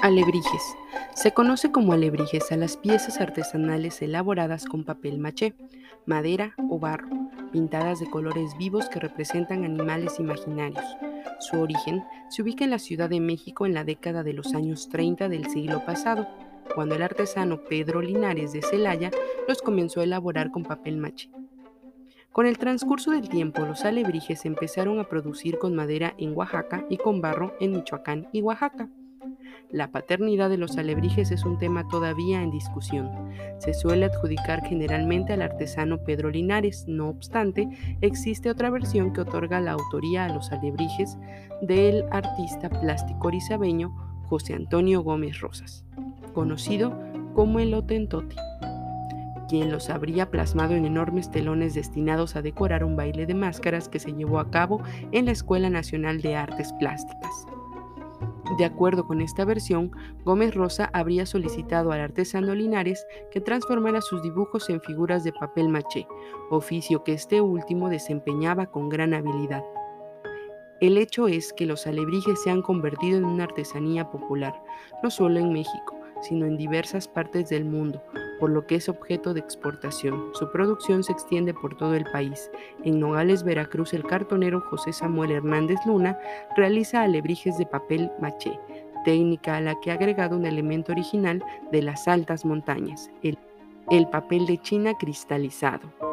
Alebrijes. Se conoce como alebrijes a las piezas artesanales elaboradas con papel maché, madera o barro, pintadas de colores vivos que representan animales imaginarios. Su origen se ubica en la Ciudad de México en la década de los años 30 del siglo pasado, cuando el artesano Pedro Linares de Celaya los comenzó a elaborar con papel maché. Con el transcurso del tiempo, los alebrijes empezaron a producir con madera en Oaxaca y con barro en Michoacán y Oaxaca. La paternidad de los alebrijes es un tema todavía en discusión. Se suele adjudicar generalmente al artesano Pedro Linares, no obstante, existe otra versión que otorga la autoría a los alebrijes del artista plástico orizabeño José Antonio Gómez Rosas, conocido como el Otentote quien los habría plasmado en enormes telones destinados a decorar un baile de máscaras que se llevó a cabo en la Escuela Nacional de Artes Plásticas. De acuerdo con esta versión, Gómez Rosa habría solicitado al artesano Linares que transformara sus dibujos en figuras de papel maché, oficio que este último desempeñaba con gran habilidad. El hecho es que los alebrijes se han convertido en una artesanía popular, no solo en México, sino en diversas partes del mundo, por lo que es objeto de exportación. Su producción se extiende por todo el país. En Nogales, Veracruz, el cartonero José Samuel Hernández Luna realiza alebrijes de papel maché, técnica a la que ha agregado un elemento original de las altas montañas, el, el papel de China cristalizado.